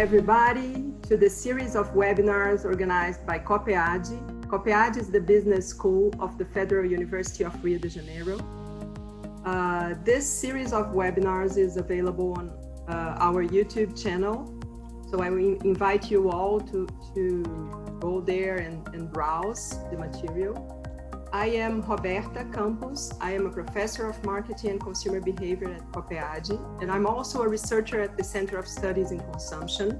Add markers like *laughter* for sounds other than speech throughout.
everybody to the series of webinars organized by COPEAD. COPEAD is the business school of the Federal University of Rio de Janeiro. Uh, this series of webinars is available on uh, our YouTube channel. So I invite you all to, to go there and, and browse the material. I am Roberta Campos. I am a professor of marketing and consumer behavior at COPEAD, and I'm also a researcher at the Center of Studies in Consumption,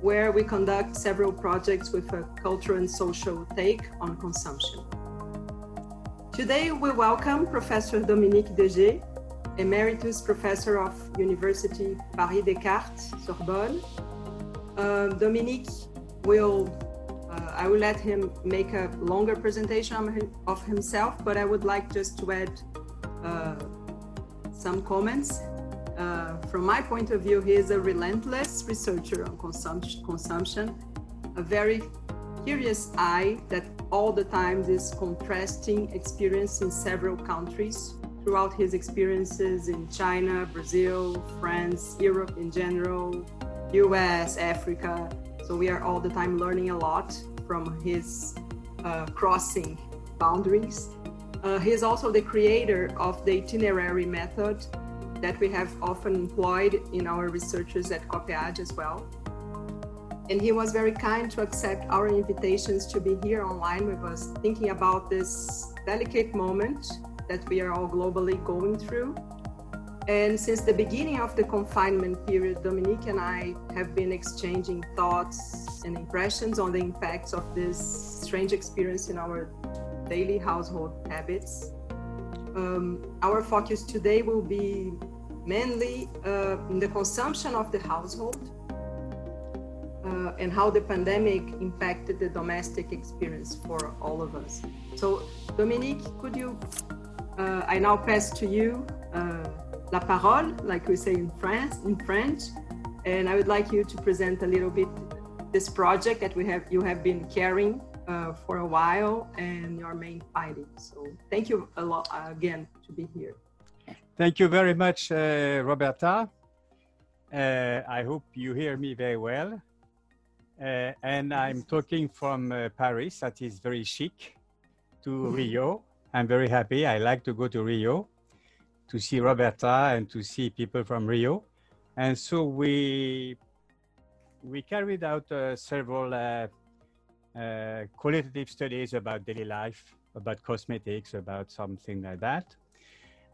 where we conduct several projects with a cultural and social take on consumption. Today, we welcome Professor Dominique Desjeux, Emeritus Professor of University Paris Descartes, Sorbonne. Uh, Dominique will I will let him make a longer presentation of himself, but I would like just to add uh, some comments. Uh, from my point of view, he is a relentless researcher on consumption, consumption, a very curious eye that all the time is contrasting experience in several countries throughout his experiences in China, Brazil, France, Europe in general, US, Africa, so we are all the time learning a lot from his uh, crossing boundaries. Uh, he is also the creator of the itinerary method that we have often employed in our researchers at COPEAD as well. And he was very kind to accept our invitations to be here online with us, thinking about this delicate moment that we are all globally going through and since the beginning of the confinement period, Dominique and I have been exchanging thoughts and impressions on the impacts of this strange experience in our daily household habits. Um, our focus today will be mainly uh, in the consumption of the household uh, and how the pandemic impacted the domestic experience for all of us. So, Dominique, could you? Uh, I now pass to you uh, la parole, like we say in France, in French. And I would like you to present a little bit this project that we have you have been carrying uh, for a while and your main findings. So thank you a lot uh, again to be here. Thank you very much, uh, Roberta. Uh, I hope you hear me very well. Uh, and I'm talking from uh, Paris, that is very chic, to mm-hmm. Rio. I'm very happy. I like to go to Rio to see Roberta and to see people from Rio. And so we we carried out uh, several uh, uh, qualitative studies about daily life, about cosmetics, about something like that.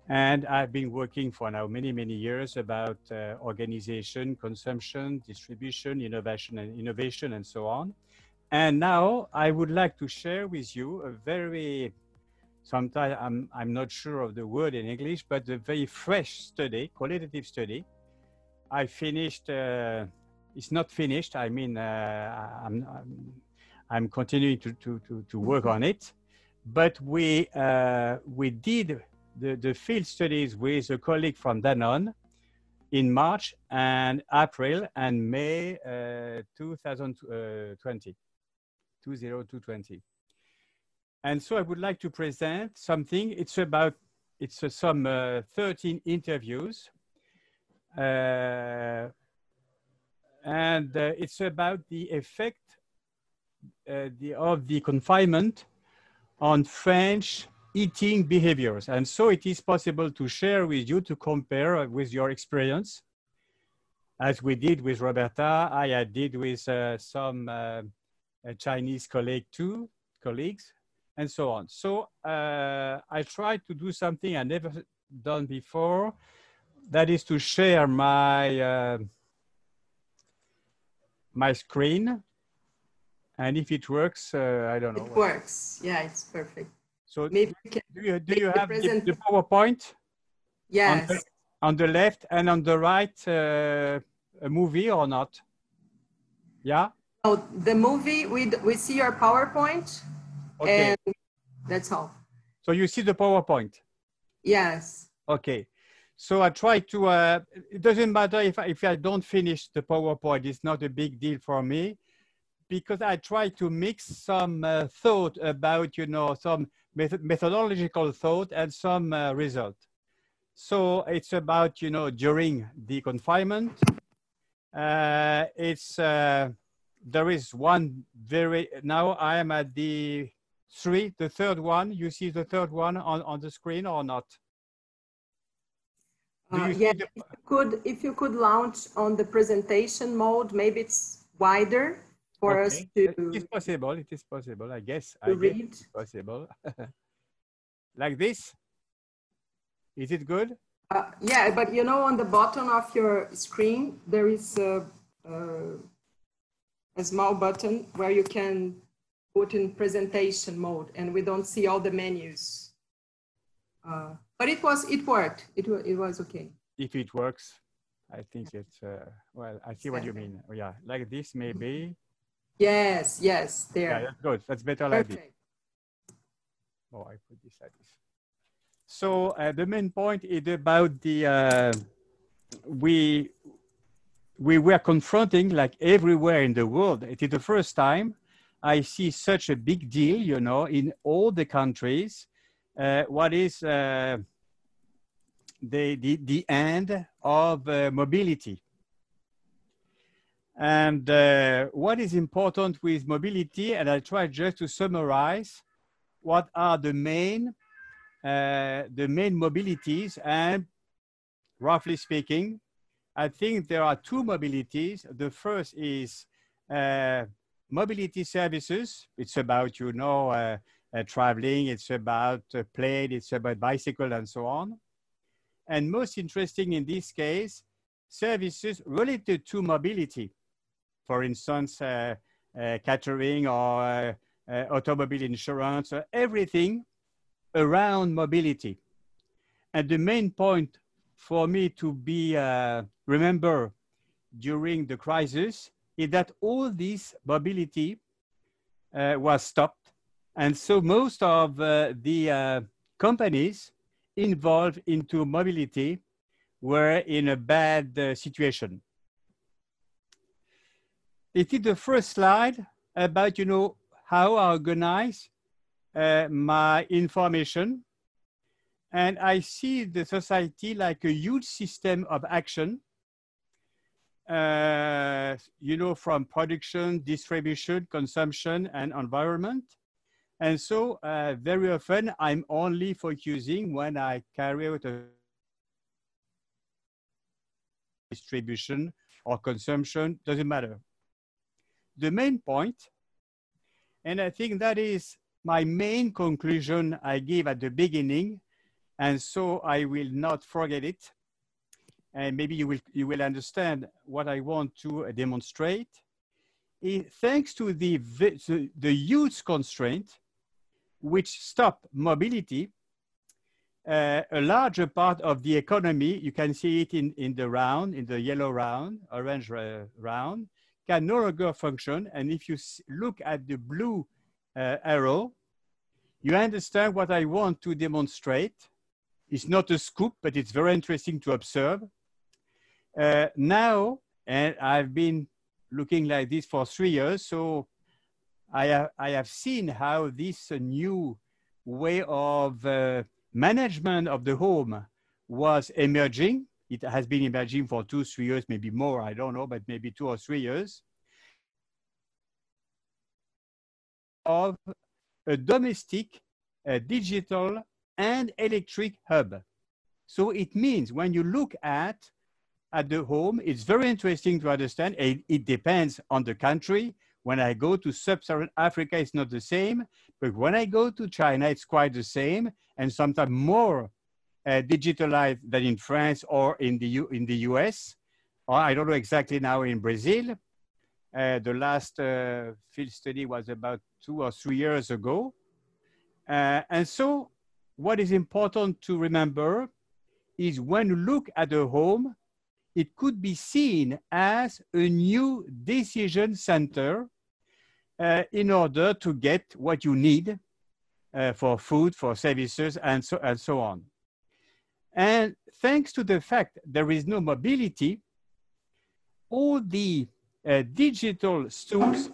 And I've been working for now many, many years about uh, organization, consumption, distribution, innovation, and innovation, and so on. And now I would like to share with you a very sometimes I'm, I'm not sure of the word in English, but a very fresh study, qualitative study. I finished, uh, it's not finished. I mean, uh, I'm, I'm, I'm, continuing to, to, to, to, work on it, but we, uh, we did the, the field studies with a colleague from Danone in March and April and May uh, 2020, 2020. And so I would like to present something. It's about, it's uh, some uh, 13 interviews. Uh, and uh, it's about the effect uh, the, of the confinement on French eating behaviors. And so it is possible to share with you to compare with your experience as we did with Roberta, I did with uh, some Chinese colleague too, colleagues and so on. So uh, I tried to do something I never done before. That is to share my uh, my screen, and if it works, uh, I don't know. It works. Yeah, it's perfect. So maybe do you, do you have the, the, PowerPoint? Yes. On the, on the, left and on the right, uh, a movie or not? Yeah. Oh, the movie we we see your PowerPoint. Okay. And that's all. So you see the PowerPoint? Yes. Okay. So I try to, uh, it doesn't matter if I, if I don't finish the PowerPoint, it's not a big deal for me because I try to mix some uh, thought about, you know, some method methodological thought and some uh, result. So it's about, you know, during the confinement, Uh, it's uh, there is one very now I am at the three, the third one. You see the third one on, on the screen or not? Uh, yeah, the... if you could if you could launch on the presentation mode, maybe it's wider for okay. us to. It is possible. It is possible. I guess. I read. Guess possible. *laughs* like this. Is it good? Uh, yeah, but you know, on the bottom of your screen, there is a, a, a, small button where you can put in presentation mode, and we don't see all the menus. Uh, but it was, it worked. It, it was okay. If it works, I think it's, uh, well, I see what you mean. Yeah, like this maybe. Yes, yes, there. Yeah, that's good. That's better Perfect. like this. Oh, I put this like this. So uh, the main point is about the uh, we we were confronting like everywhere in the world. It is the first time I see such a big deal, you know, in all the countries. Uh, what is uh, the, the the end of uh, mobility? And uh, what is important with mobility, and I try just to summarize what are the main uh, the main mobilities and roughly speaking, I think there are two mobilities. The first is uh, mobility services. It's about, you know, uh, uh, traveling, it's about uh, plane, it's about bicycle and so on. And most interesting in this case, services related to mobility. For instance, uh, catering or automobile insurance, everything around mobility. And the main point for me to be uh, remember during the crisis is that all this mobility uh, was stopped. And so most of uh, the uh, companies involved into mobility were in a bad uh, situation. It is the first slide about, you know, how I organize uh, my information and I see the society like a huge system of action, uh, you know, from production, distribution, consumption, and environment. And so uh, very often I'm only focusing when I carry out a distribution or consumption, doesn't matter. The main point, and I think that is my main conclusion I give at the beginning, and so I will not forget it. And maybe you will, you will understand what I want to demonstrate. It, thanks to the, the, huge constraint, which stop mobility, uh, a larger part of the economy, you can see it in, in the round, in the yellow round, orange uh, round, can no longer function. And if you look at the blue uh, arrow, you understand what I want to demonstrate. It's not a scoop, but it's very interesting to observe. Uh, now, and I've been looking like this for three years, so I have, I have seen how this uh, new way of uh, management of the home was emerging. It has been emerging for two, three years, maybe more, I don't know, but maybe two or three years. Of a domestic, a digital, and electric hub. So it means when you look at, at the home, it's very interesting to understand. It, it depends on the country. When I go to sub-Saharan Africa, it's not the same. But when I go to China, it's quite the same, and sometimes more uh, digitalized than in France or in the, U in the US, or I don't know exactly now in Brazil. Uh, the last uh, field study was about two or three years ago. Uh, and so what is important to remember is when you look at the home, it could be seen as a new decision center uh, in order to get what you need uh, for food, for services, and so, and so on. And thanks to the fact there is no mobility, all the uh, digital tools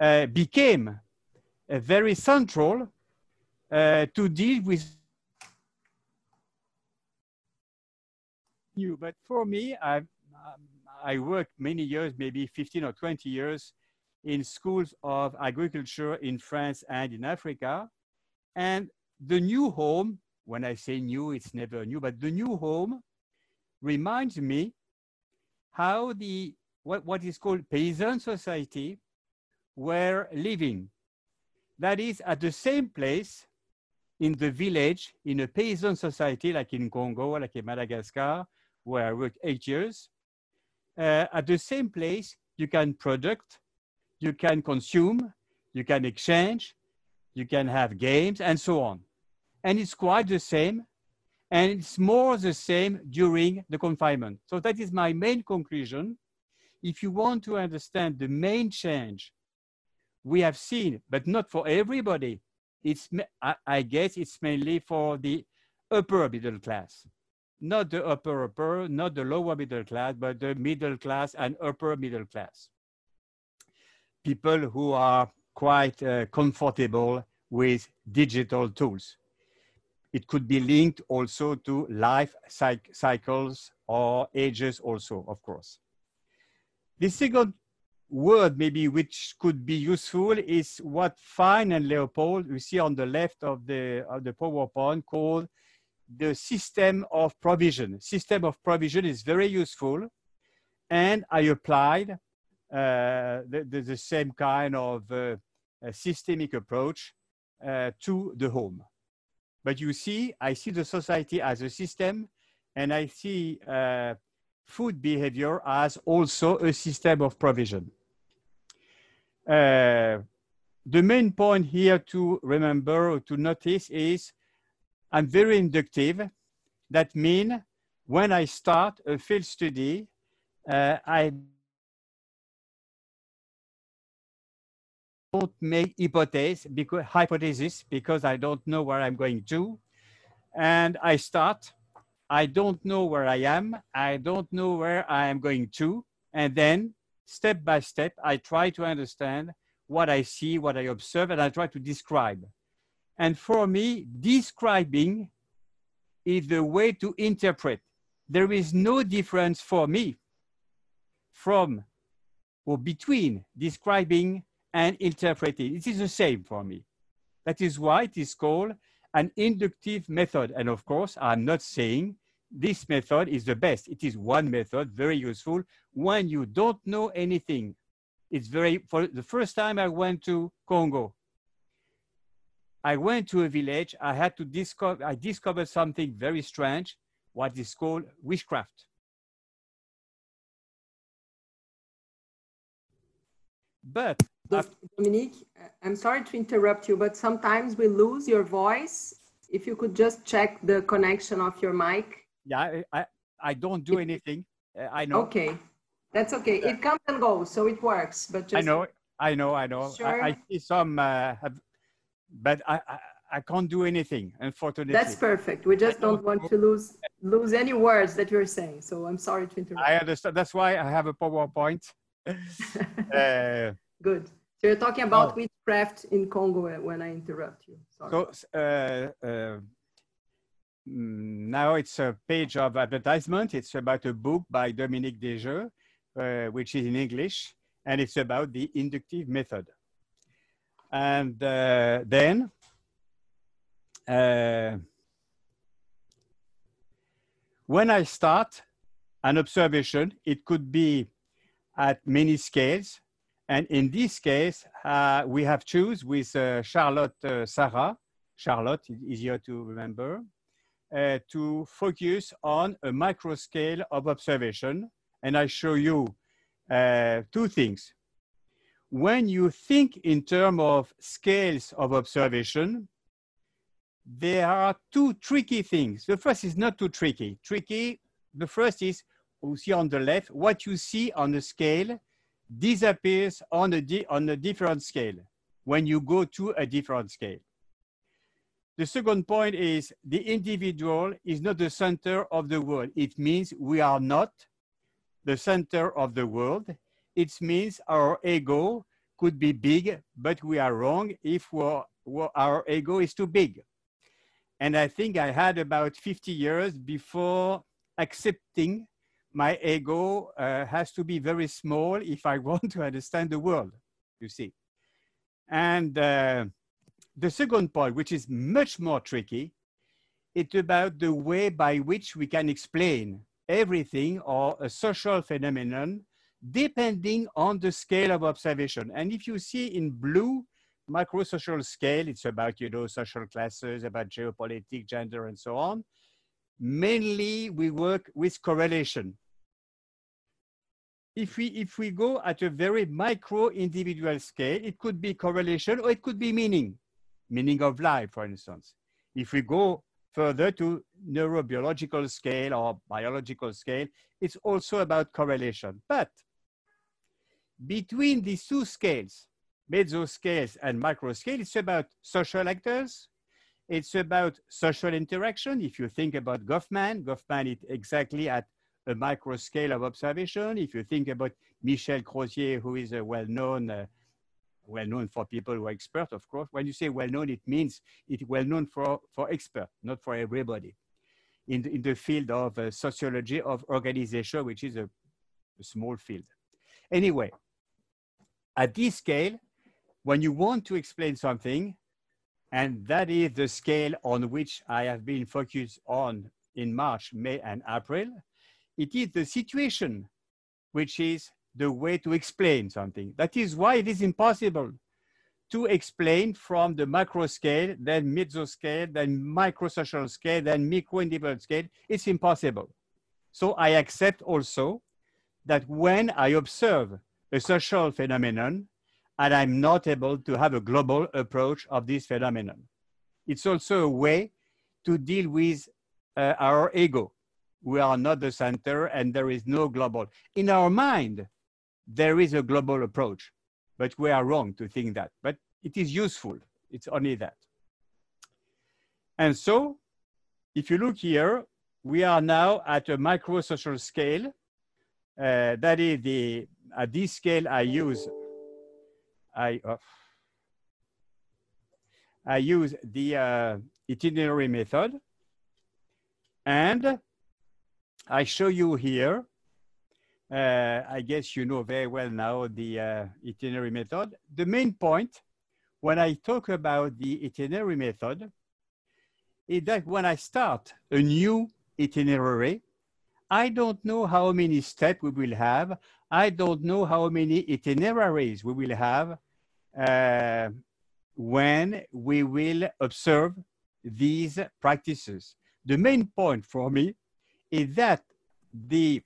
uh, became uh, very central uh, to deal with you. But for me, I, um, I worked many years, maybe 15 or 20 years, in schools of agriculture in France and in Africa. And the new home, when I say new, it's never new, but the new home reminds me how the what, what is called paysan society were living. That is at the same place in the village, in a paysan society like in Congo, like in Madagascar, where I worked eight years. Uh, at the same place, you can product, you can consume, you can exchange, you can have games, and so on. And it's quite the same, and it's more the same during the confinement. So that is my main conclusion. If you want to understand the main change we have seen, but not for everybody, it's, I guess it's mainly for the upper middle class. Not the upper upper, not the lower middle class, but the middle class and upper middle class people who are quite uh, comfortable with digital tools. It could be linked also to life cyc cycles or ages also, of course. The second word maybe which could be useful is what Fine and Leopold you see on the left of the, of the PowerPoint called the system of provision. System of provision is very useful and I applied uh, the, the, the, same kind of uh, systemic approach uh, to the home. But you see, I see the society as a system, and I see food behavior as also a system of provision. Uh, the main point here to remember or to notice is I'm very inductive. That means when I start a field study, uh, I don't make hypotheses because hypothesis because I don't know where I'm going to. And I start, I don't know where I am, I don't know where I am going to. And then step by step, I try to understand what I see, what I observe, and I try to describe. And for me, describing is the way to interpret. There is no difference for me from or between describing and interpreting. It is the same for me. That is why it is called an inductive method. And of course, I'm not saying this method is the best. It is one method, very useful when you don't know anything. It's very, for the first time I went to Congo, I went to a village, I had to discover, I discovered something very strange, what is called witchcraft. But Dominique, I'm sorry to interrupt you, but sometimes we lose your voice. If you could just check the connection of your mic. Yeah, I, I, don't do anything. Uh, I know. Okay, that's okay. It comes and goes, so it works. But just I know, I know, I know. Sure. I, I see some, uh, but I, I, I can't do anything, unfortunately. That's perfect. We just don't, want to lose lose any words that you're saying. So I'm sorry to interrupt. I understand. That's why I have a PowerPoint. *laughs* uh, Good. So you're talking about oh. witchcraft in Congo when I interrupt you. Sorry. So uh, uh, mm, now it's a page of advertisement. It's about a book by Dominique Desjeux, uh, which is in English, and it's about the inductive method. And uh, then uh, when I start an observation, it could be at many scales, and in this case, uh, we have choose with uh, Charlotte uh, Sarah, Charlotte, is easier to remember, uh, to focus on a micro scale of observation. And I show you two things. When you think in terms of scales of observation, there are two tricky things. The first is not too tricky. Tricky, the first is, you see on the left, what you see on the scale disappears on a, on a different scale when you go to a different scale. The second point is the individual is not the center of the world. It means we are not the center of the world. It means our ego could be big, but we are wrong if our ego is too big. And I think I had about 50 years before accepting my ego uh, has to be very small if I *laughs* want to understand the world, you see. And uh, the second point, which is much more tricky, it's about the way by which we can explain everything or a social phenomenon depending on the scale of observation. And if you see in blue, macro-social scale, it's about, you know, social classes, about geopolitics, gender, and so on. Mainly, we work with correlation. If we, if we go at a very micro individual scale, it could be correlation or it could be meaning, meaning of life, for instance. If we go further to neurobiological scale or biological scale, it's also about correlation. But between these two scales, mesoscales and microscale, it's about social actors. It's about social interaction. If you think about Goffman, Goffman is exactly at a micro scale of observation. If you think about Michel Crozier, who is a well-known, uh, well-known for people who are expert, of course. When you say well-known, it means it's well-known for, for expert, not for everybody. In the, in the field of uh, sociology of organization, which is a, a small field. Anyway, at this scale, when you want to explain something, and that is the scale on which I have been focused on in March, May, and April, it is the situation which is the way to explain something. That is why it is impossible to explain from the macro scale, then meso scale, then micro social scale, then micro individual scale. It's impossible. So I accept also that when I observe a social phenomenon, and I'm not able to have a global approach of this phenomenon. It's also a way to deal with uh, our ego. We are not the center and there is no global. In our mind, there is a global approach, but we are wrong to think that. But it is useful. It's only that. And so, if you look here, we are now at a micro social scale. Uh, that is the, at this scale I use I, uh, I use the uh, itinerary method and I show you here, uh, I guess you know very well now the uh, itinerary method. The main point when I talk about the itinerary method is that when I start a new itinerary, I don't know how many steps we will have. I don't know how many itineraries we will have uh, when we will observe these practices. The main point for me is that the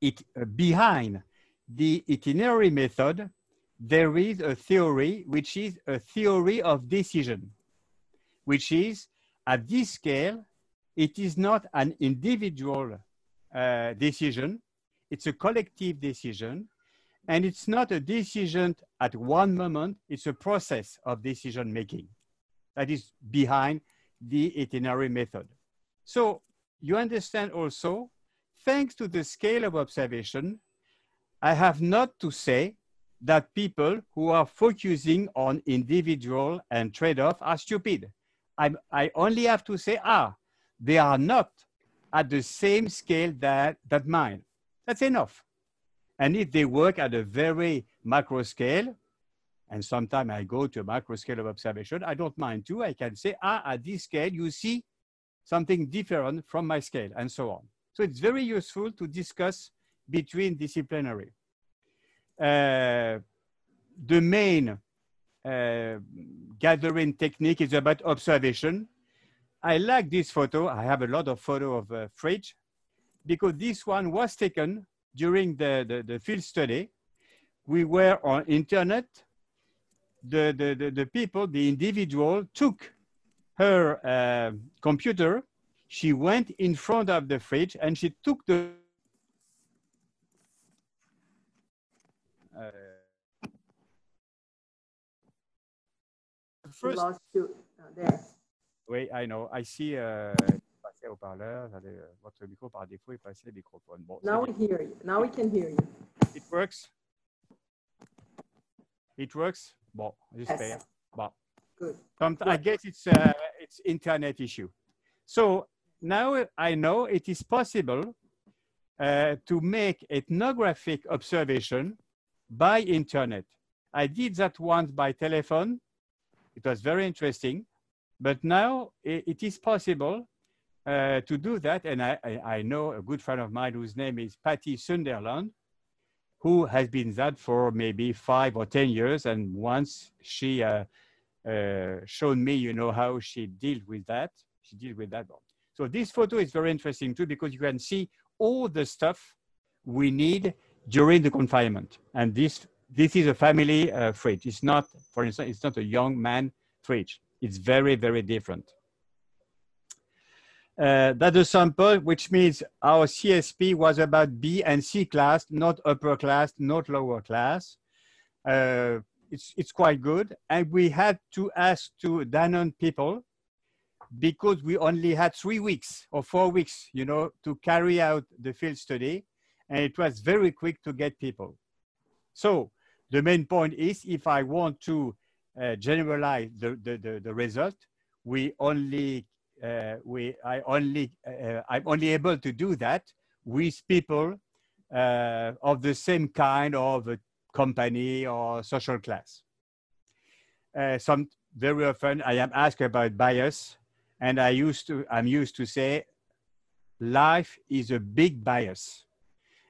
it uh, behind the itinerary method there is a theory which is a theory of decision which is at this scale it is not an individual uh, decision it's a collective decision and it's not a decision at one moment, it's a process of decision making that is behind the itinerary method. So you understand also, thanks to the scale of observation, I have not to say that people who are focusing on individual and trade-off are stupid. I'm, I only have to say, ah, they are not at the same scale that, that mine. That's enough. And if they work at a very macro scale, and sometimes I go to a macro scale of observation, I don't mind too. I can say, ah, at this scale, you see something different from my scale, and so on. So it's very useful to discuss between disciplinary. Uh, the main uh, gathering technique is about observation. I like this photo. I have a lot of photo of uh, fridge because this one was taken during the, the, the, field study, we were on internet. The, the, the, the people, the individual took her uh, computer, she went in front of the fridge and she took the uh, first. lost you uh, there. Wait, I know. I see. Uh, haut-parleur. Euh, votre micro par défaut est passé le microphone. Bon, Now we hear you. Now we can hear you. It works. It works. Bon, j'espère. Yes. Bon. Good. I guess it's uh, it's internet issue. So now I know it is possible uh, to make ethnographic observation by internet. I did that once by telephone. It was very interesting. But now it is possible uh, to do that. And I, I, I, know a good friend of mine whose name is Patty Sunderland, who has been that for maybe five or 10 years. And once she uh, uh, shown me, you know, how she dealt with that. She dealt with that. So this photo is very interesting too, because you can see all the stuff we need during the confinement. And this, this is a family uh, fridge. It's not, for instance, it's not a young man fridge. It's very, very different. Uh, that's a sample, which means our CSP was about B and C class, not upper class, not lower class. Uh, it's, it's quite good. And we had to ask to Danone people because we only had three weeks or four weeks, you know, to carry out the field study. And it was very quick to get people. So the main point is if I want to uh, generalize the, the, the, the, result, we only, uh, we, I only, uh, I'm only able to do that with people uh, of the same kind of company or social class. Uh, some very often I am asked about bias, and I used to I'm used to say, life is a big bias,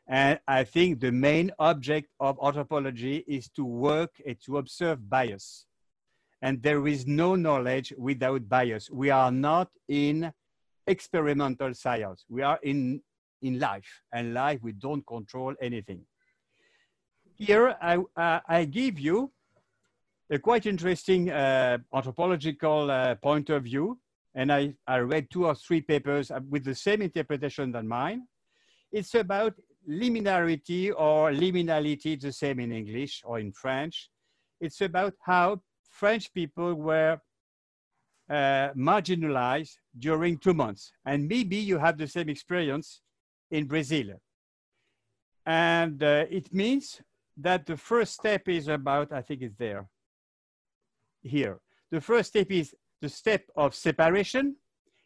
and I think the main object of anthropology is to work and to observe bias, and there is no knowledge without bias. We are not in experimental science. We are in in life, and life we don't control anything. Here, I, uh, I give you a quite interesting uh, anthropological uh, point of view. And I, I read two or three papers with the same interpretation than mine. It's about liminarity or liminality, the same in English or in French. It's about how French people were uh, marginalized during two months. And maybe you have the same experience in Brazil. And uh, it means that the first step is about, I think it's there, here. The first step is the step of separation.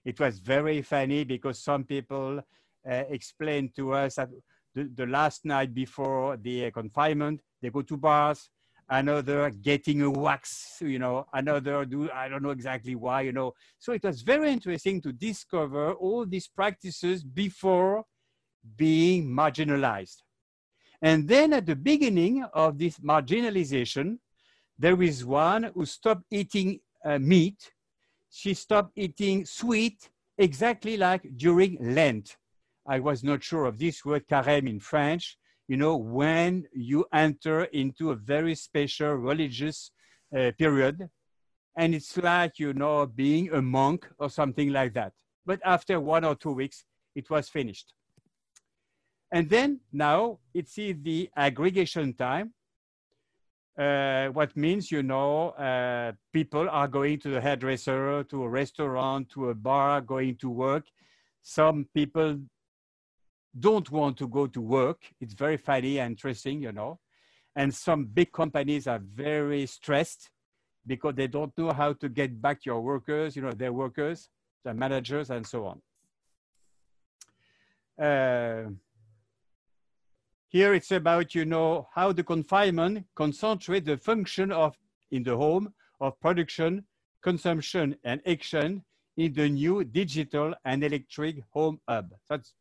It was very funny because some people uh, explained to us that the, the last night before the confinement, they go to bars, another getting a wax, you know, another do, I don't know exactly why, you know. So it was very interesting to discover all these practices before being marginalized. And then at the beginning of this marginalization, there is one who stopped eating uh, meat. She stopped eating sweet, exactly like during Lent. I was not sure of this word carême in French. You know, when you enter into a very special religious uh, period, and it's like, you know, being a monk or something like that. But after one or two weeks, it was finished. And then now it's the aggregation time, uh, what means, you know, uh, people are going to the hairdresser, to a restaurant, to a bar, going to work. Some people don't want to go to work. It's very funny and interesting, you know. And some big companies are very stressed because they don't know how to get back your workers, you know, their workers, their managers, and so on. Uh, here it's about, you know, how the confinement concentrate the function of, in the home, of production, consumption, and action in the new digital and electric home hub. That's,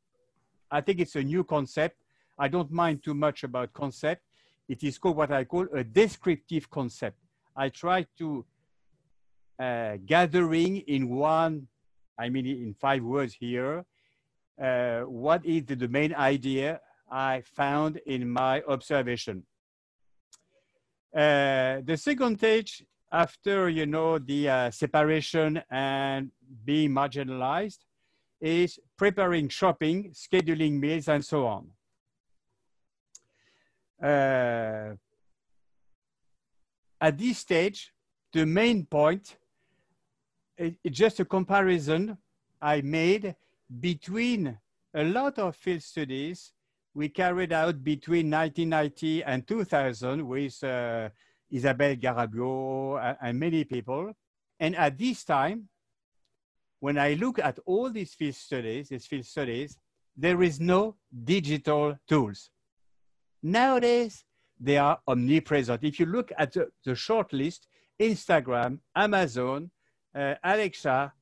I think it's a new concept. I don't mind too much about concept. It is called what I call a descriptive concept. I try to uh, gathering in one, I mean in five words here, uh, what is the, main idea I found in my observation. Uh, the second stage after, you know, the uh, separation and being marginalized is preparing shopping, scheduling meals, and so on. Uh, at this stage, the main point is just a comparison I made between a lot of field studies we carried out between 1990 and 2000 with uh, Isabelle Garabuau and, and many people. And at this time, when I look at all these field studies, these field studies, there is no digital tools. Nowadays, they are omnipresent. If you look at the, the short list, Instagram, Amazon, uh, Alexa,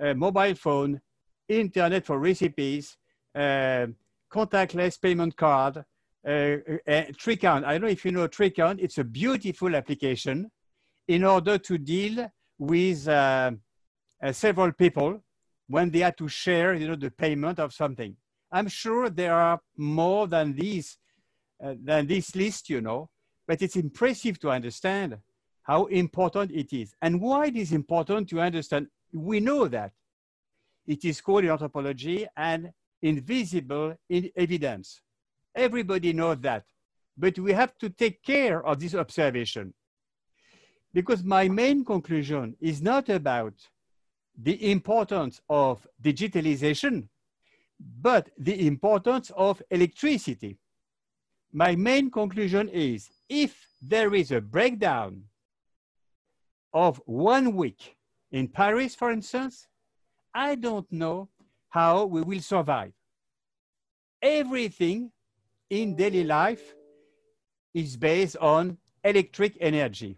uh, mobile phone, internet for recipes, uh, contactless payment card, uh, uh, Tricount. I don't know if you know Tricount. It's a beautiful application in order to deal with uh, several people when they had to share, you know, the payment of something. I'm sure there are more than these, uh, than this list, you know, but it's impressive to understand how important it is and why it is important to understand. We know that it is called in anthropology an invisible in evidence. Everybody knows that, but we have to take care of this observation because my main conclusion is not about the importance of digitalization, but the importance of electricity. My main conclusion is if there is a breakdown of one week in Paris, for instance, I don't know how we will survive. Everything in daily life is based on electric energy.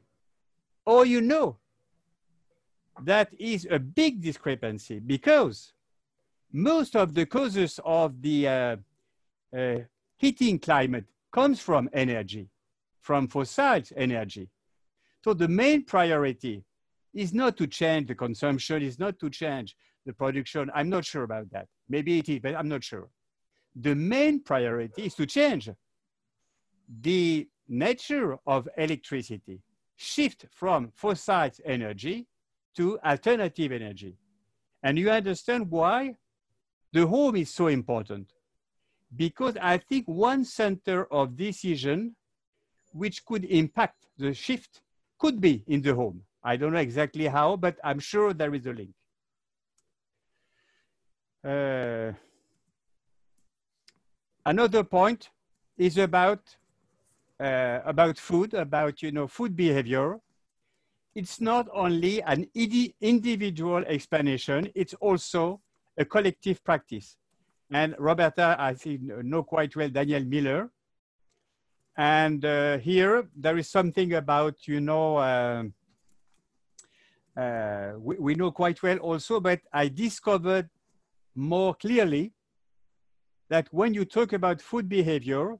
Or you know that is a big discrepancy because most of the causes of the uh, uh, heating climate comes from energy, from fossil energy. So the main priority is not to change the consumption, is not to change the production. I'm not sure about that. Maybe it is, but I'm not sure. The main priority is to change the nature of electricity, shift from fossil energy to alternative energy. And you understand why the home is so important. Because I think one center of decision which could impact the shift could be in the home. I don't know exactly how, but I'm sure there is a link. Uh, another point is about uh, about food, about you know food behavior it's not only an individual explanation, it's also a collective practice. And Roberta, I think, know quite well Daniel Miller. And uh, here, there is something about, you know, uh, uh, we, we know quite well also, but I discovered more clearly that when you talk about food behavior,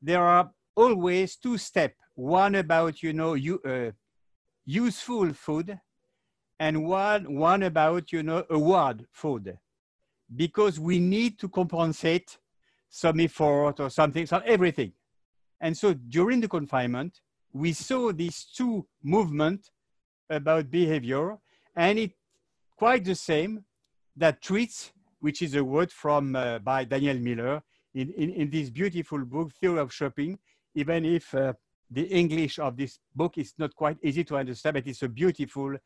there are always two steps. One about, you know, you, uh, useful food and one, one about, you know, award food because we need to compensate some effort or something, some everything. And so during the confinement, we saw these two movements about behavior and it quite the same that treats, which is a word from uh, by Daniel Miller in, in, in, this beautiful book, Theory of Shopping, even if uh, the English of this book is not quite easy to understand, but it's a beautiful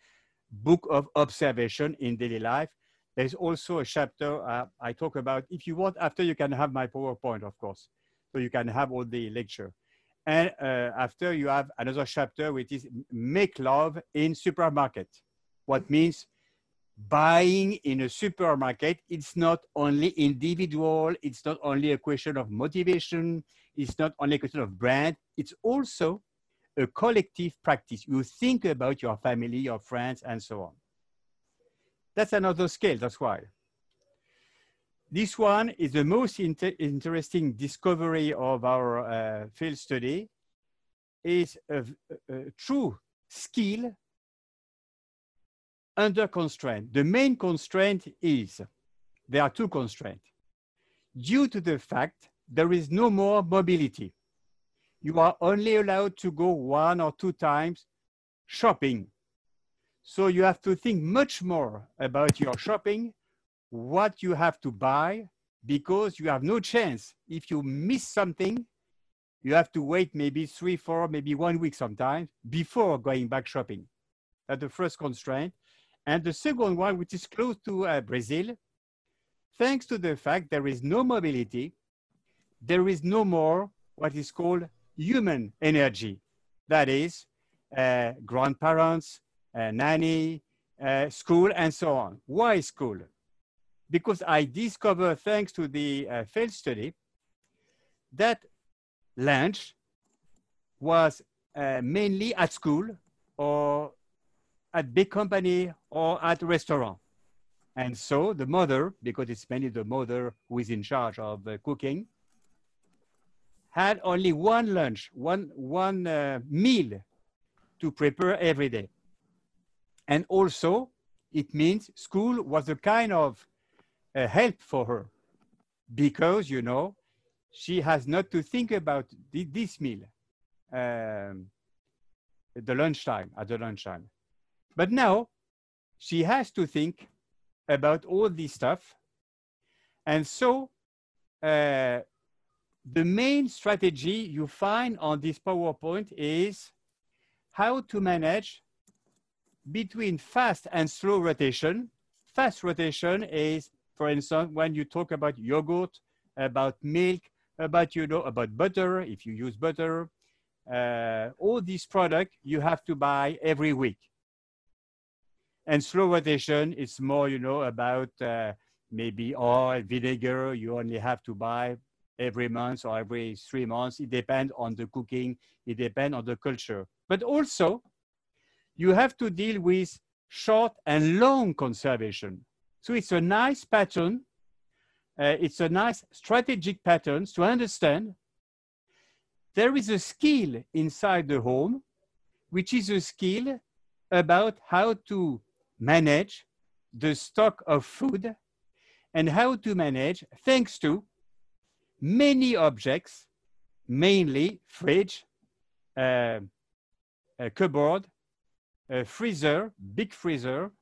book of observation in daily life. There's also a chapter uh, I talk about. If you want, after you can have my PowerPoint, of course, so you can have all the lecture. And uh, after you have another chapter, which is make love in supermarket. What means buying in a supermarket, it's not only individual, it's not only a question of motivation, it's not only a question of brand, it's also a collective practice. You think about your family, your friends, and so on. That's another scale, that's why. This one is the most inter interesting discovery of our uh, field study, is a, a, a true skill under constraint. The main constraint is, there are two constraints. Due to the fact there is no more mobility you are only allowed to go one or two times shopping. So you have to think much more about your shopping, what you have to buy, because you have no chance. If you miss something, you have to wait maybe three, four, maybe one week sometimes before going back shopping. That's the first constraint. And the second one, which is close to uh, Brazil, thanks to the fact there is no mobility, there is no more what is called human energy. That is, uh, grandparents, uh, nanny, uh, school, and so on. Why school? because I discovered, thanks to the uh, field study, that lunch was uh, mainly at school or at big company or at restaurant. And so the mother, because it's mainly the mother who is in charge of uh, cooking, had only one lunch, one, one uh, meal to prepare every day. And also, it means school was a kind of uh, help for her because, you know, she has not to think about this meal um, the lunchtime, at the lunchtime. But now she has to think about all this stuff. And so uh, the main strategy you find on this PowerPoint is how to manage between fast and slow rotation. Fast rotation is, for instance, when you talk about yogurt, about milk, about, you know, about butter, if you use butter, uh, all these products you have to buy every week. And slow rotation is more, you know, about uh, maybe oil, vinegar, you only have to buy every month or every three months. It depends on the cooking, it depends on the culture. But also, you have to deal with short and long conservation. So it's a nice pattern. Uh, it's a nice strategic pattern to understand there is a skill inside the home, which is a skill about how to manage the stock of food and how to manage, thanks to many objects, mainly fridge, uh, a cupboard, a freezer, big freezer,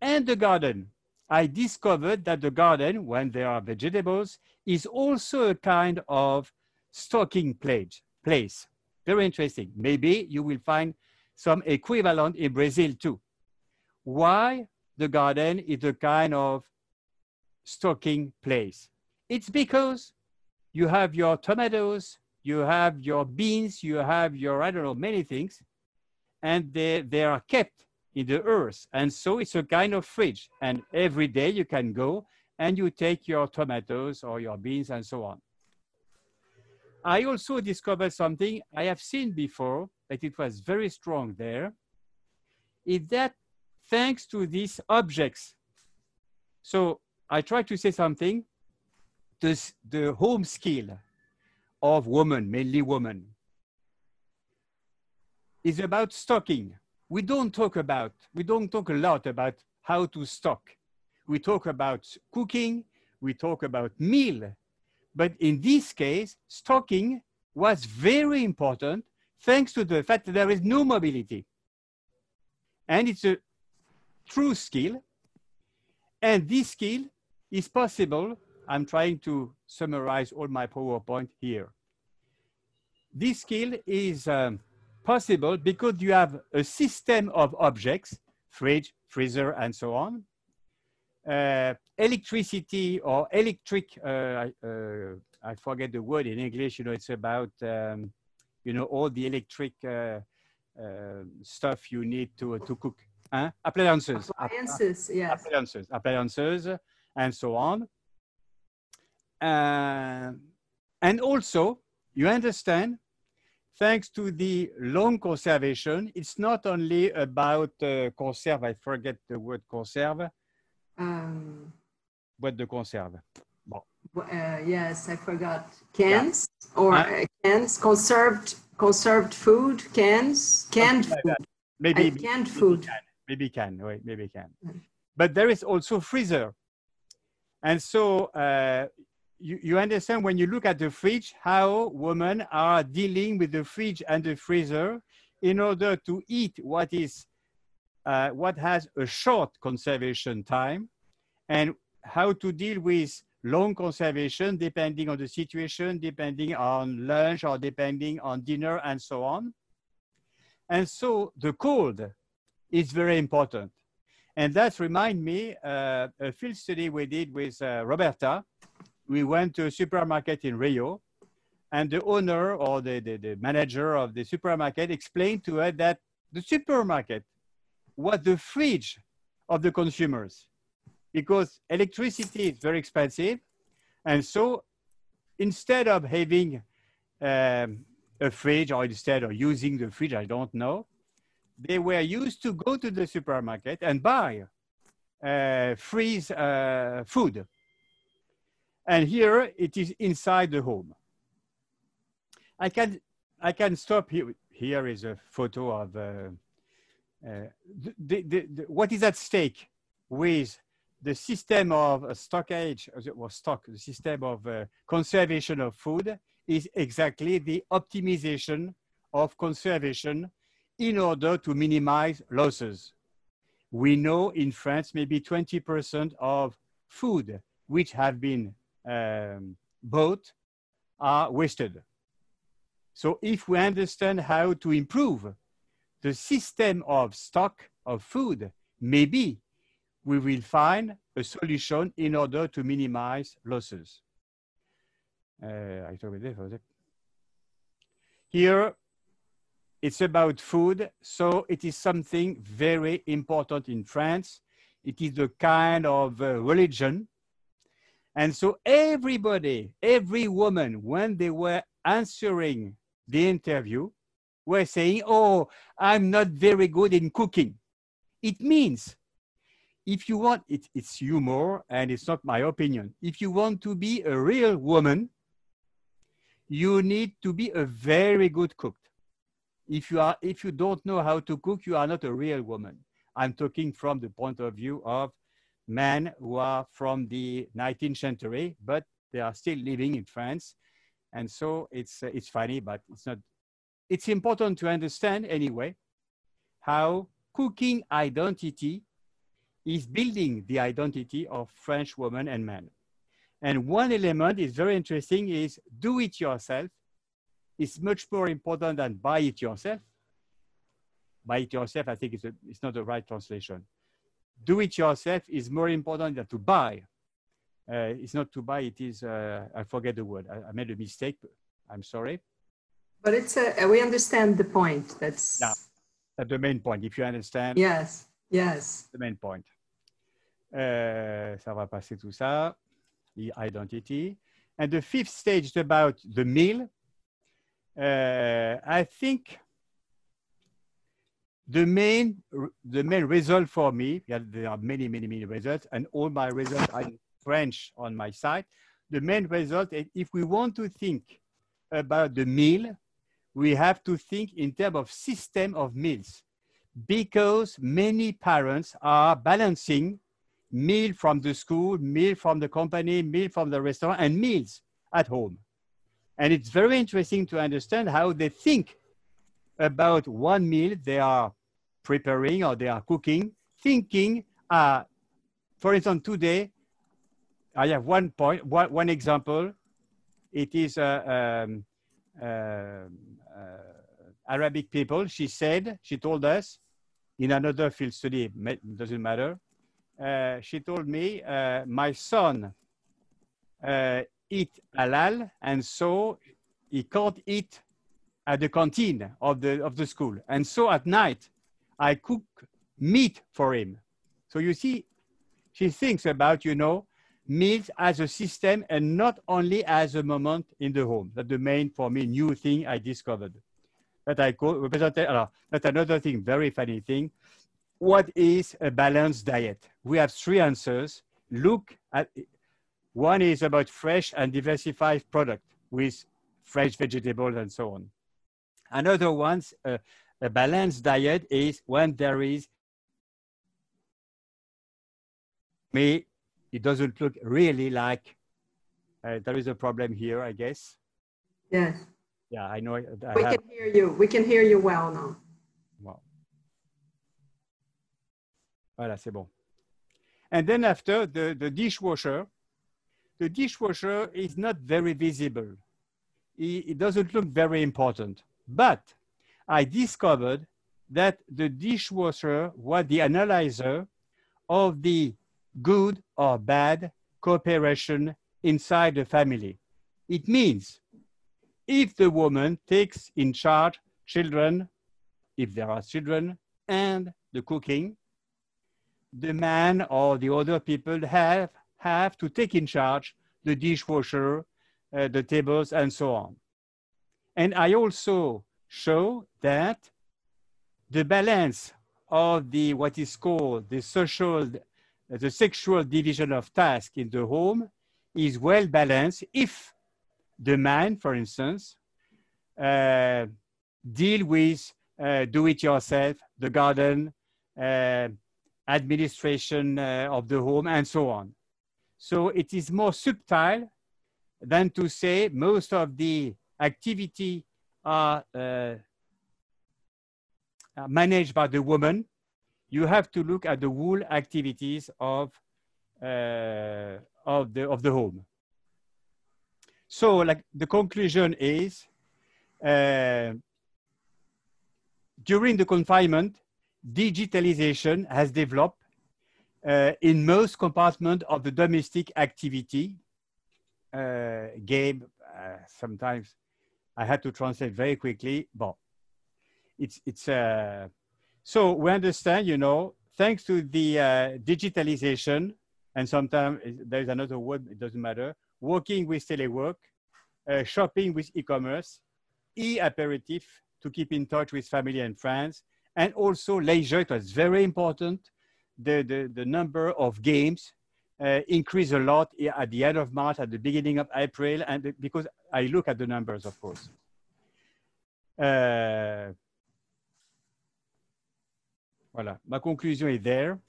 and the garden. I discovered that the garden, when there are vegetables, is also a kind of stocking place. place. Very interesting. Maybe you will find some equivalent in Brazil too. Why the garden is a kind of stocking place? It's because you have your tomatoes, you have your beans, you have your, I don't know, many things, and they, they are kept in the earth. And so it's a kind of fridge. And every day you can go and you take your tomatoes or your beans and so on. I also discovered something I have seen before, that it was very strong there, is that thanks to these objects. So I try to say something, this, the home skill of women, mainly women, is about stocking. We don't talk about, we don't talk a lot about how to stock. We talk about cooking, we talk about meal, but in this case, stocking was very important thanks to the fact that there is no mobility. And it's a true skill. And this skill is possible. I'm trying to summarize all my PowerPoint here. This skill is um, possible because you have a system of objects, fridge, freezer, and so on, uh, electricity or electric, uh, uh, I forget the word in English, you know, it's about, um, you know, all the electric uh, stuff you need to, to cook. Huh? Appliances. Appliances, yes. Appliances, appliances, and so on. And also, you understand thanks to the long conservation, it's not only about uh, conserve, I forget the word conserve, um, Boîte de conserve. Bon. Uh, yes, I forgot. Cans yeah. or huh? Uh, cans, conserved conserved food, cans, canned food. Like maybe uh, canned food. Can. Maybe can, wait, maybe can. Mm. But there is also freezer. And so uh, you, you understand when you look at the fridge, how women are dealing with the fridge and the freezer in order to eat what is uh, what has a short conservation time and how to deal with long conservation depending on the situation, depending on lunch or depending on dinner and so on. And so the cold is very important. And that remind me uh, a field study we did with uh, Roberta. We went to a supermarket in Rio and the owner or the, the, the manager of the supermarket explained to us that the supermarket was the fridge of the consumers. because electricity is very expensive. And so instead of having um, a fridge or instead of using the fridge, I don't know, they were used to go to the supermarket and buy uh, freeze uh, food. And here it is inside the home. I can, I can stop here. Here is a photo of uh, uh the, the, the, what is at stake with the system of stockage, or stock, the system of uh, conservation of food is exactly the optimization of conservation in order to minimize losses. We know in France, maybe 20% of food which have been um, bought are wasted. So if we understand how to improve the system of stock of food, maybe we will find a solution in order to minimize losses. Uh, Here, it's about food, so it is something very important in France. It is a kind of uh, religion. And so everybody, every woman, when they were answering the interview, were saying, oh, I'm not very good in cooking. It means if you want, it, it's humor and it's not my opinion. If you want to be a real woman, you need to be a very good cook. If you are, if you don't know how to cook, you are not a real woman. I'm talking from the point of view of men who are from the 19th century, but they are still living in France. And so it's, uh, it's funny, but it's not, it's important to understand anyway how cooking identity is building the identity of French women and men. And one element is very interesting is do it yourself is much more important than buy it yourself. Buy it yourself, I think it's, a, it's not the right translation. Do it yourself is more important than to buy. Uh, it's not to buy, it is, uh, I forget the word. I, I, made a mistake. I'm sorry. But it's a, we understand the point. That's, yeah, that's the main point. If you understand. Yes, yes. The main point. Uh, ça va passer tout ça. The identity. And the fifth stage is about the meal. Uh, I think the main the main result for me, yeah, there are many, many, many results, and all my results are in French on my site. The main result, is if we want to think about the meal, we have to think in terms of system of meals because many parents are balancing meal from the school, meal from the company, meal from the restaurant, and meals at home. And it's very interesting to understand how they think about one meal they are preparing or they are cooking, thinking, uh, for instance, today, I have one point, one, one example. It is uh, um, uh, uh, Arabic people. She said, she told us in another field study, doesn't matter, uh, she told me, my son eat halal, and so he can't eat at the canteen of the, of the school. And so at night, I cook meat for him. So you see, she thinks about, you know, meals as a system and not only as a moment in the home. That's the main, for me, new thing I discovered. That I call, represented, uh, that's another thing, very funny thing what is a balanced diet? We have three answers. Look at one is about fresh and diversified product with fresh vegetables and so on. Another one, uh, a balanced diet is when there is me, it doesn't look really like uh, there is a problem here, I guess. Yes. Yeah, I know. I we have... can hear you. We can hear you well now. Voilà, c'est bon. And then after the, the dishwasher, the dishwasher is not very visible. It, it doesn't look very important. But I discovered that the dishwasher was the analyzer of the good or bad cooperation inside the family. It means if the woman takes in charge children, if there are children, and the cooking, the man or the other people have, have to take in charge the dishwasher, uh, the tables, and so on. And I also show that the balance of the what is called the social, the sexual division of task in the home is well balanced if the man, for instance, uh, deal with uh, do it yourself, the garden, uh, administration uh, of the home, and so on. So it is more subtle than to say most of the activity are uh, managed by the woman. You have to look at the whole activities of, uh, of, the, of the home. So like the conclusion is, uh, during the confinement, digitalization has developed uh, in most compartments of the domestic activity. Uh, Gabe, uh, sometimes I had to translate very quickly, but it's, it's uh, so we understand, you know, thanks to the uh, digitalization, and sometimes there's another word, it doesn't matter, working with telework, uh, shopping with e-commerce, e-aperitif to keep in touch with family and friends, and also leisure, it was very important. The, the, the number of games uh, increased a lot at the end of March, at the beginning of April, and because I look at the numbers, of course. Uh, voilà, ma conclusion is there.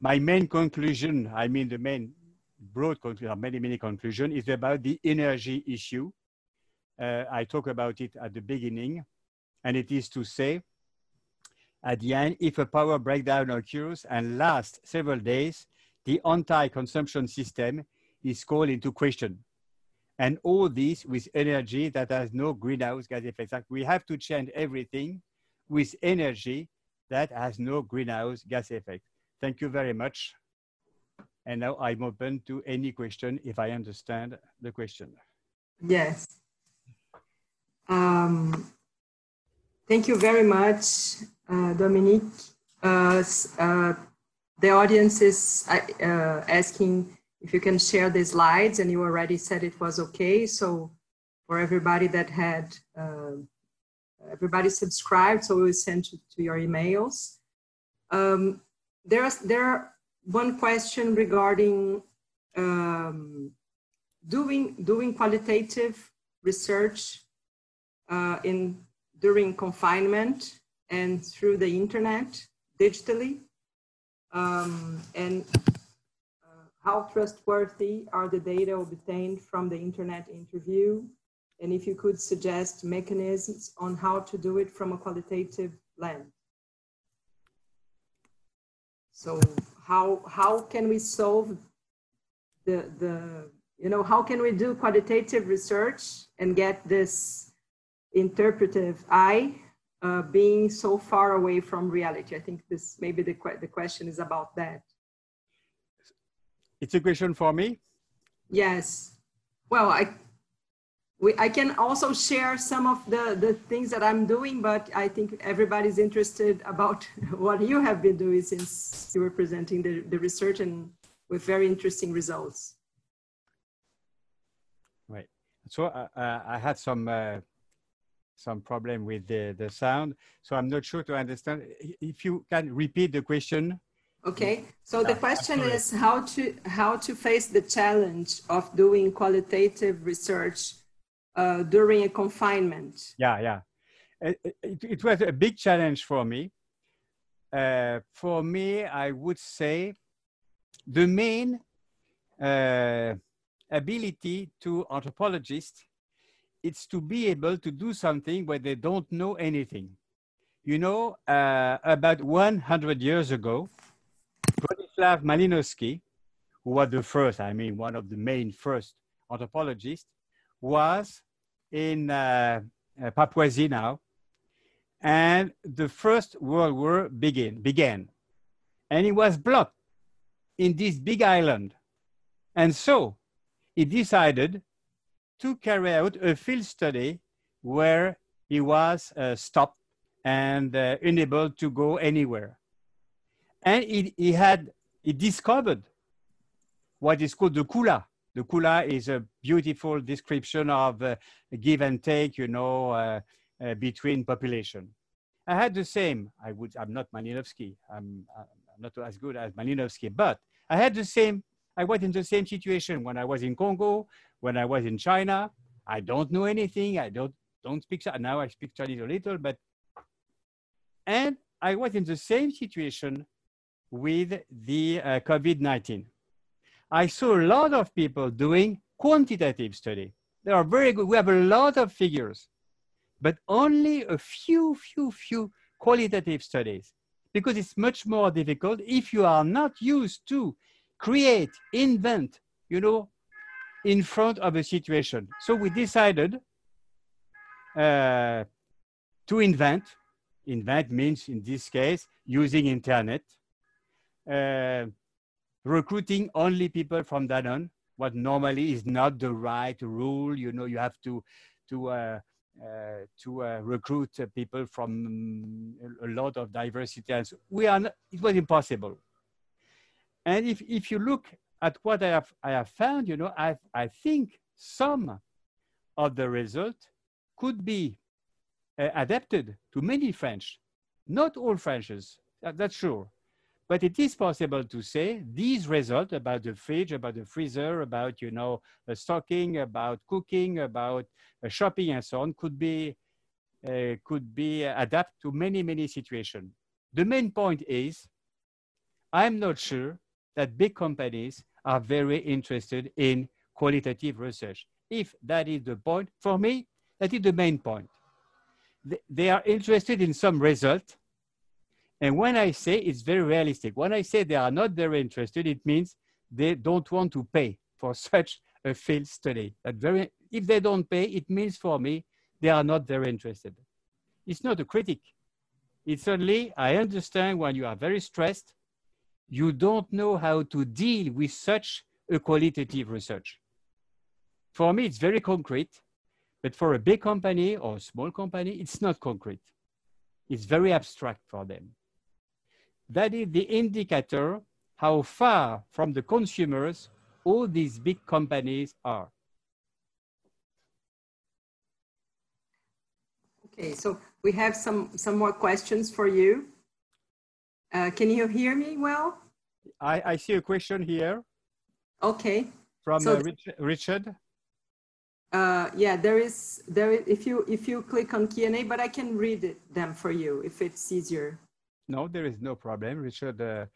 My main conclusion, I mean the main broad conclusion, many, many conclusion, is about the energy issue. Uh, I talk about it at the beginning, and it is to say at the end, if a power breakdown occurs and lasts several days, the anti-consumption system is called into question. And all this with energy that has no greenhouse gas effect. We have to change everything with energy that has no greenhouse gas effect. Thank you very much. And now I'm open to any question if I understand the question. Yes. Um, thank you very much, uh, Dominique. Uh, uh, the audience is asking if you can share the slides, and you already said it was okay. So for everybody that had, everybody subscribed, so we will send to, to your emails. Um, there's there one question regarding um, doing doing qualitative research uh, in during confinement and through the internet digitally? Um, and uh, how trustworthy are the data obtained from the internet interview? And if you could suggest mechanisms on how to do it from a qualitative lens. So how, how can we solve the, the, you know, how can we do qualitative research and get this interpretive eye uh, being so far away from reality? I think this maybe the, the question is about that. It's a question for me? Yes. Well, I, we, I can also share some of the, the things that I'm doing, but I think everybody's interested about *laughs* what you have been doing since you were presenting the, the research and with very interesting results. Right. So uh, uh, I had some uh, some problem with the, the sound. So I'm not sure to understand. If you can repeat the question. Okay, so the question is how to how to face the challenge of doing qualitative research uh, during a confinement. Yeah, yeah, it, it, it was a big challenge for me. Uh, for me, I would say the main uh, ability to anthropologists it's to be able to do something where they don't know anything. You know, uh, about 100 years ago, Bronislaw Malinowski, who was the first, I mean, one of the main first anthropologists, was in uh, uh, Papua now, and the First World War begin, began. And he was blocked in this big island. And so he decided to carry out a field study where he was uh, stopped and uh, unable to go anywhere. And he, he had, he discovered what is called the kula. The kula is a beautiful description of uh, give and take, you know, uh, uh, between population. I had the same. I would. I'm not Malinowski. I'm, I'm not as good as Malinowski, but I had the same. I was in the same situation when I was in Congo, when I was in China. I don't know anything. I don't don't speak. Now I speak Chinese a little, but and I was in the same situation with the uh, COVID-19. I saw a lot of people doing quantitative study. They are very good. We have a lot of figures, but only a few, few, few qualitative studies because it's much more difficult if you are not used to create, invent, you know, in front of a situation. So we decided uh, to invent. Invent means, in this case, using internet, uh, recruiting only people from Danone, what normally is not the right rule. You know, you have to to uh, uh, to uh, recruit people from a lot of diversity. And so we are. Not, it was impossible. And if if you look at what I have I have found, you know, I I think some of the result could be uh, adapted to many French, not all Frenches. That, that's sure. But it is possible to say these results about the fridge, about the freezer, about, you know, stocking, about cooking, about uh, shopping and so on could be, uh, could be adapted to many, many situations. The main point is, I'm not sure that big companies are very interested in qualitative research. If that is the point, for me, that is the main point. They are interested in some result, and when I say it's very realistic, when I say they are not very interested, it means they don't want to pay for *laughs* such a field study. That very, if they don't pay, it means for me, they are not very interested. It's not a critic. It's only, I understand when you are very stressed, you don't know how to deal with such a qualitative research. For me, it's very concrete, but for a big company or a small company, it's not concrete. It's very abstract for them. That is the indicator how far from the consumers all these big companies are. Okay, so we have some, some more questions for you. Uh, can you hear me well? I, I see a question here. Okay. From so uh, Rich, Richard. Uh, yeah, there is there. Is, if you if you click on Q and A, but I can read it, them for you if it's easier. No, there is no problem, Richard. Uh,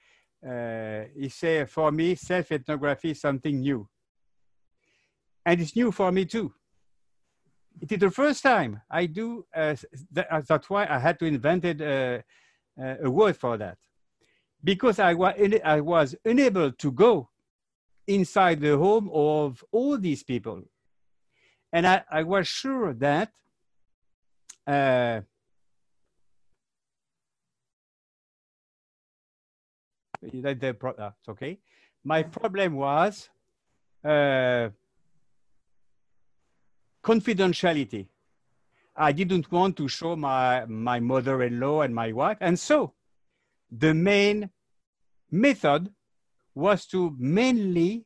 uh, he said, for me, self-ethnography is something new. And it's new for me too. It is the first time I do, uh, that, that's why I had to invent uh, uh, a word for that. Because I, wa I was unable to go inside the home of all these people. And I, I was sure that uh, That the pro- uh, okay. My problem was uh, confidentiality. I didn't want to show my, my mother-in-law and my wife. And so the main method was to mainly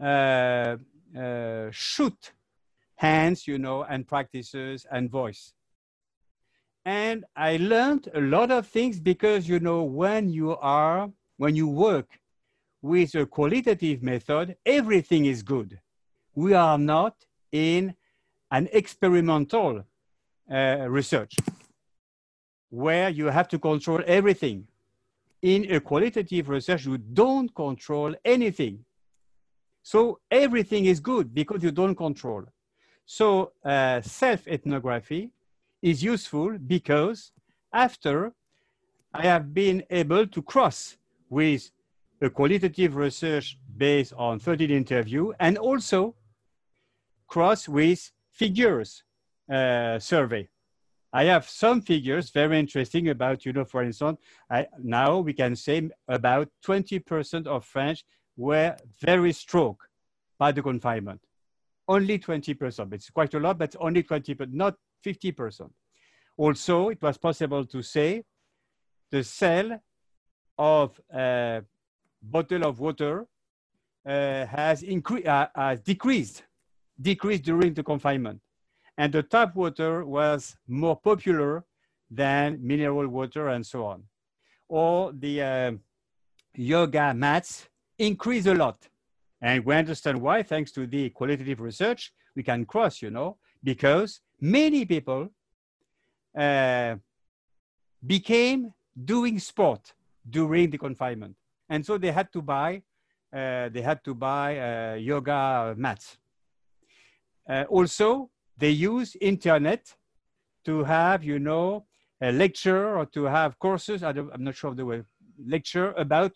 uh, uh, shoot hands, you know, and practices and voice. And I learned a lot of things because, you know, when you are when you work with a qualitative method, everything is good. We are not in an experimental uh, research where you have to control everything. In a qualitative research, you don't control anything. So everything is good because you don't control. So uh, self-ethnography is useful because after I have been able to cross with a qualitative research based on 13 interview and also cross with figures uh, survey. I have some figures very interesting about, you know, for instance, I, now we can say about 20% of French were very struck by the confinement. Only 20%, it's quite a lot, but only 20, but not 50%. Also, it was possible to say the cell of uh, bottle of water uh, has, uh, decreased, decreased during the confinement. And the tap water was more popular than mineral water and so on. Or the uh, yoga mats increase a lot. And we understand why, thanks to the qualitative research, we can cross, you know, because many people uh, became doing sport during the confinement. And so they had to buy, uh, they had to buy uh, yoga mats. Uh, also, they use internet to have, you know, a lecture or to have courses, I am not sure of the word, lecture about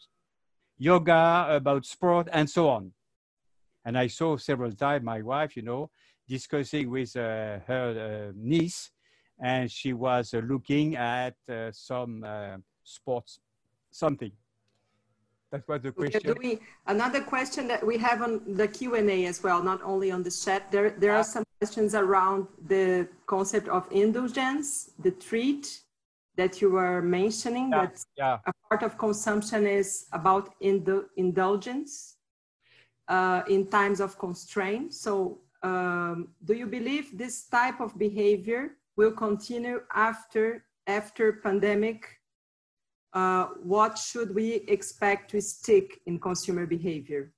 yoga, about sport, and so on. And I saw several times my wife, you know, discussing with uh, her uh, niece, and she was uh, looking at some sports, something. That was the question. Doing, another question that we have on the Q&A as well, not only on the chat. There, there are some questions around the concept of indulgence, the treat that you were mentioning. Yeah, that yeah. a part of consumption is about indul indulgence uh, in times of constraint. So um, do you believe this type of behavior will continue after, after pandemic uh, what should we expect to stick in consumer behavior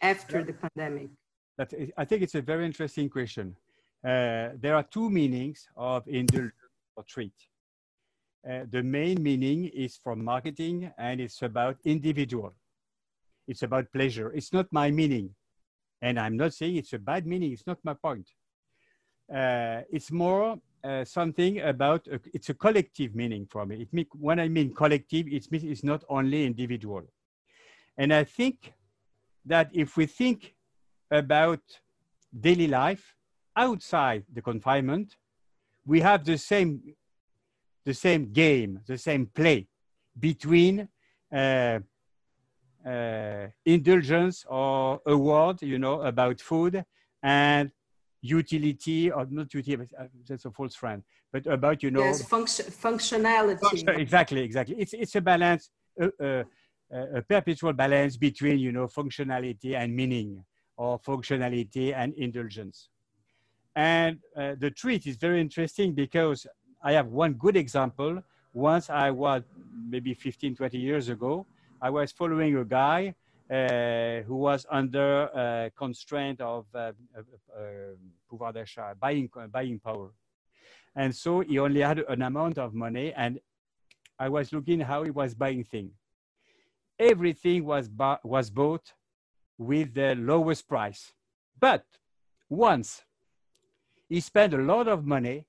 after yeah. the pandemic? That is, I think it's a very interesting question. Uh, there are two meanings of indulgence or treat. Uh, the main meaning is from marketing and it's about individual. It's about pleasure. It's not my meaning. And I'm not saying it's a bad meaning. It's not my point. Uh, it's more uh, something about a, it's a collective meaning for me. It mean, when I mean collective, it means it's not only individual. And I think that if we think about daily life outside the confinement, we have the same the same game, the same play between uh, uh, indulgence or award, you know, about food and utility or not utility, uh, that's a false friend, but about, you know. Yes, function, functionality. Function, exactly, exactly. It's, it's a balance, uh, uh, a perpetual balance between, you know, functionality and meaning or functionality and indulgence. And uh, the treat is very interesting because I have one good example. Once I was maybe 15, 20 years ago, I was following a guy who was under uh, constraint of uh, pouvoir d'achat, buying, buying power. And so he only had an amount of money and I was looking how he was buying things. Everything was, was bought with the lowest price. But once he spent a lot of money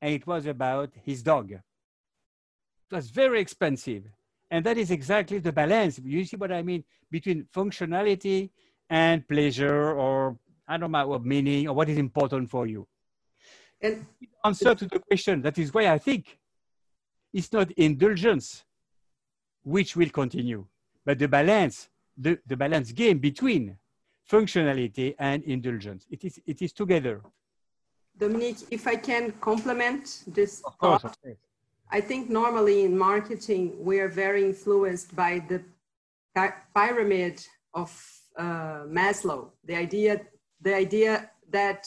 and it was about his dog. It was very expensive. And that is exactly the balance. You see what I mean? Between functionality and pleasure or I don't know what meaning or what is important for you. And answer to the question, that is why I think it's not indulgence which will continue, but the balance, the, the balance game between functionality and indulgence. It is, it is together. Dominique, if I can complement this of course, of I think normally in marketing, we are very influenced by the pyramid of uh, Maslow, the idea, the idea that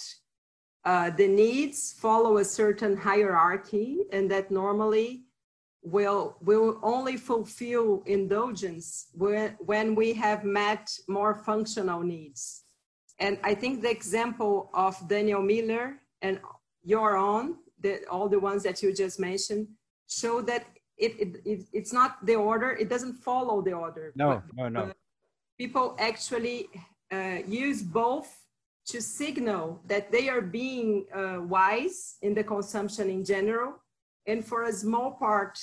uh, the needs follow a certain hierarchy and that normally will will only fulfill indulgence when, when we have met more functional needs. And I think the example of Daniel Miller and your own, the, all the ones that you just mentioned, show that it, it, it, it's not the order, it doesn't follow the order. No, no, no. People actually uh, use both to signal that they are being uh, wise in the consumption in general. And for a small part,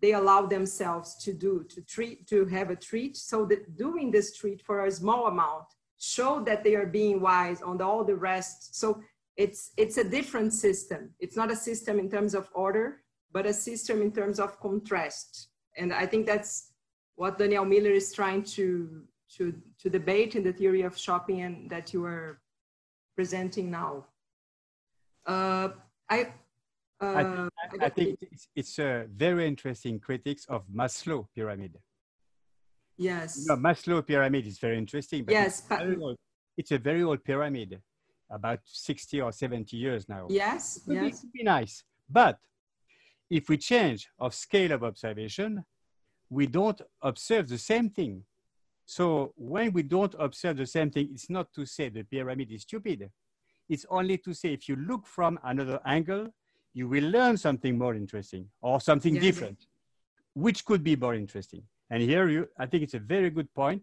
they allow themselves to do, to treat, to have a treat. So that doing this treat for a small amount show that they are being wise on the, all the rest. So it's it's a different system it's not a system in terms of order but a system in terms of contrast and i think that's what daniel miller is trying to to to debate in the theory of shopping and that you are presenting now uh, I, uh, I, I, I, think it's, it's a very interesting critics of Maslow pyramid. Yes. You know, Maslow pyramid is very interesting. But yes. It's, very old. it's a very old pyramid, about 60 or 70 years now. Yes. It would, yes. Be, be nice. But if we change of scale of observation, we don't observe the same thing. So when we don't observe the same thing, it's not to say the pyramid is stupid. It's only to say if you look from another angle, you will learn something more interesting or something yeah. different, which could be more interesting. And here, you, I think it's a very good point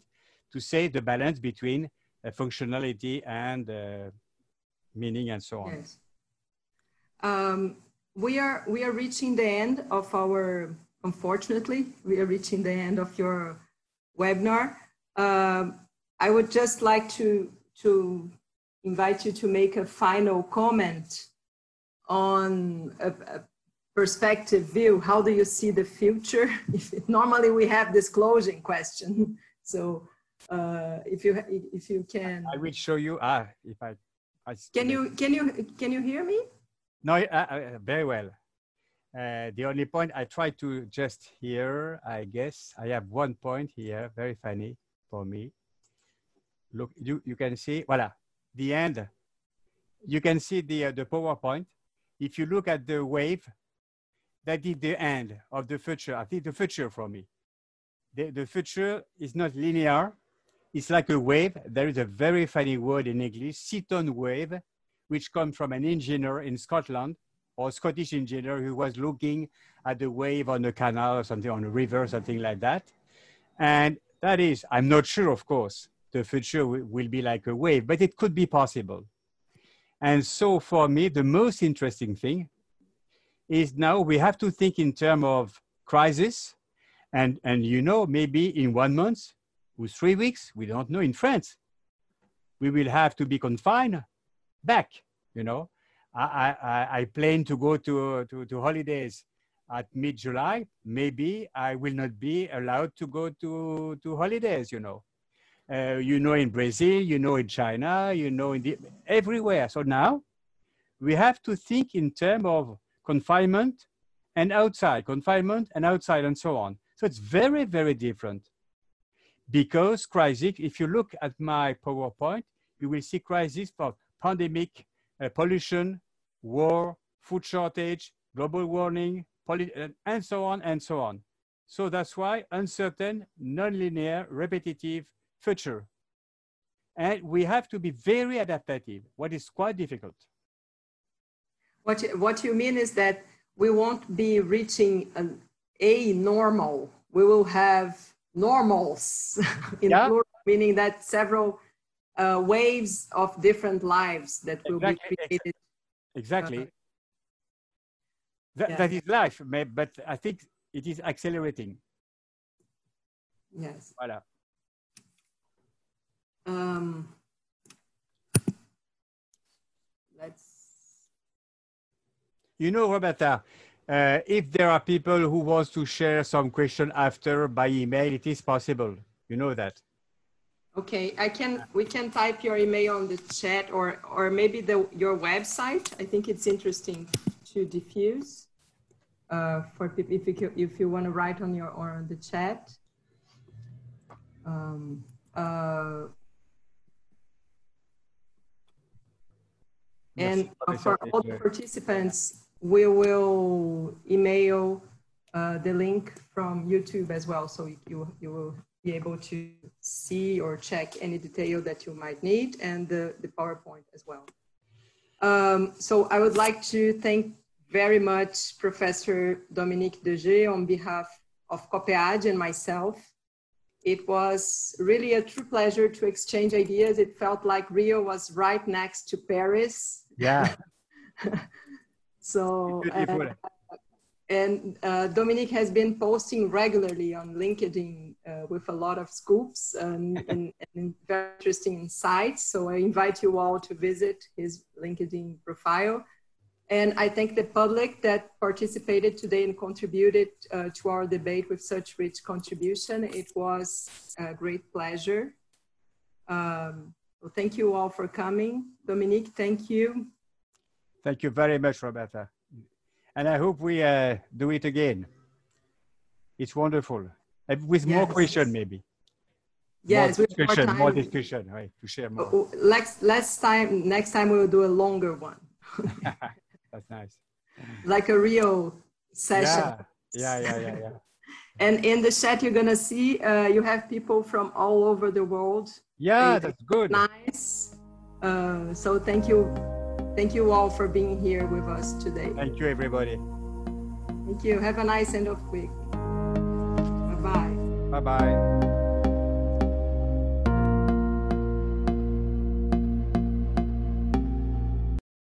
to say the balance between uh, functionality and uh, meaning and so on. Yes. Um, we are we are reaching the end of our. Unfortunately, we are reaching the end of your webinar. Um, I would just like to to invite you to make a final comment on a, a perspective view. How do you see the future? *laughs* If, normally we have this closing question. *laughs* So uh, if you if you can, I will show you. Ah, if I, I can you can you can you hear me? No, uh, very well. Uh, the only point I try to just here, I guess I have one point here, very funny for me. Look, you, you can see, voila, the end. You can see the, uh, the PowerPoint. If you look at the wave, that is the end of the future. I think the future for me. The, the future is not linear. It's like a wave. There is a very funny word in English, Seaton wave, which comes from an engineer in Scotland or Scottish engineer who was looking at the wave on the canal or something on a river, something like that. And that is, I'm not sure, of course, the future will be like a wave, but it could be possible. And so for me, the most interesting thing is now we have to think in terms of crisis. And, and you know, maybe in one month or three weeks, we don't know in France, we will have to be confined back, you know. I, I, I plan to go to, to, to holidays at mid-July. Maybe I will not be allowed to go to, to holidays, you know. Uh, you know in Brazil, you know in China, you know in the, everywhere. So now we have to think in terms of confinement and outside, confinement and outside and so on. So it's very, very different. Because crisis, if you look at my PowerPoint, you will see crisis for pandemic, uh, pollution, war, food shortage, global warming, and so on and so on. So that's why uncertain, nonlinear, repetitive, future. And we have to be very adaptive, what is quite difficult. What you, what you mean is that we won't be reaching an, a normal. We will have normals, *laughs* in yeah. plural, meaning that several uh, waves of different lives that will exactly. be created. Exactly. Uh, that, yeah. that is life, but I think it is accelerating. Yes. Voilà. Um, let's. You know, Roberta, uh, if there are people who want to share some question after by email, it is possible. You know that. Okay, I can. We can type your email on the chat, or or maybe the your website. I think it's interesting to diffuse uh, for people if you if you want to write on your or on the chat. Um, uh, And for all the participants, we will email uh, the link from YouTube as well. So you, you will be able to see or check any detail that you might need and the, the PowerPoint as well. Um, so I would like to thank very much Professor Dominique Desjeux on behalf of COPPEAD and myself. It was really a true pleasure to exchange ideas. It felt like Rio was right next to Paris yeah. *laughs* so, uh, and uh, Dominique has been posting regularly on LinkedIn uh, with a lot of scoops and, *laughs* and, and, very interesting insights. So I invite you all to visit his LinkedIn profile. And I thank the public that participated today and contributed uh, to our debate with such rich contribution. It was a great pleasure. Um, well, thank you all for coming. Dominique, thank you. Thank you very much, Roberta. And I hope we uh, do it again. It's wonderful. With more yes. questions, maybe. Yes, more have more discussion, more discussion, right? To share more. Oh, Next, next time, next time we will do a longer one, *laughs* That's nice. like a real session. Yeah, yeah, yeah, yeah, yeah. *laughs* And in the chat, you're gonna see uh, you have people from all over the world. Yeah, that's good. Nice. Uh, so thank you, thank you all for being here with us today. Thank you, everybody. Thank you. Have a nice end of week. Bye bye. Bye bye.